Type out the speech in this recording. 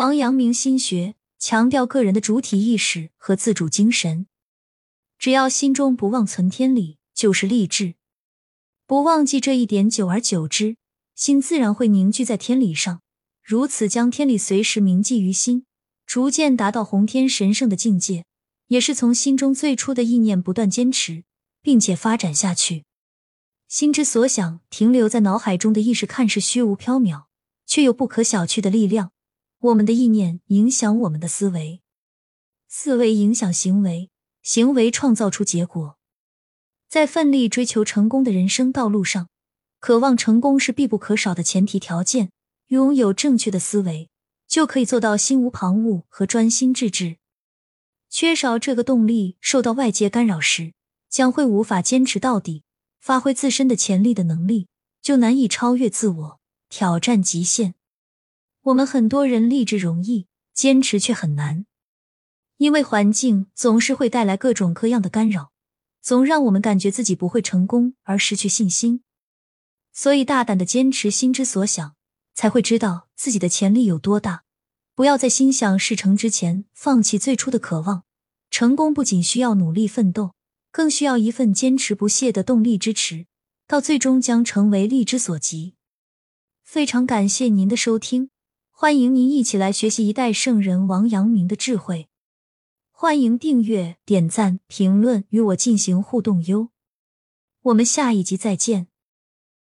王阳明心学强调个人的主体意识和自主精神，只要心中不忘存天理，就是立志。不忘记这一点，久而久之，心自然会凝聚在天理上。如此将天理随时铭记于心，逐渐达到宏天神圣的境界，也是从心中最初的意念不断坚持，并且发展下去。心之所想，停留在脑海中的意识，看似虚无缥缈，却有不可小觑的力量。我们的意念影响我们的思维，思维影响行为，行为创造出结果。在奋力追求成功的人生道路上，渴望成功是必不可少的前提条件。拥有正确的思维，就可以做到心无旁骛和专心致志。缺少这个动力，受到外界干扰时，将会无法坚持到底。发挥自身的潜力的能力，就难以超越自我，挑战极限。我们很多人立志容易，坚持却很难，因为环境总是会带来各种各样的干扰，总让我们感觉自己不会成功而失去信心。所以，大胆的坚持心之所想，才会知道自己的潜力有多大。不要在心想事成之前放弃最初的渴望。成功不仅需要努力奋斗。更需要一份坚持不懈的动力支持，到最终将成为力之所及。非常感谢您的收听，欢迎您一起来学习一代圣人王阳明的智慧。欢迎订阅、点赞、评论，与我进行互动哟。我们下一集再见。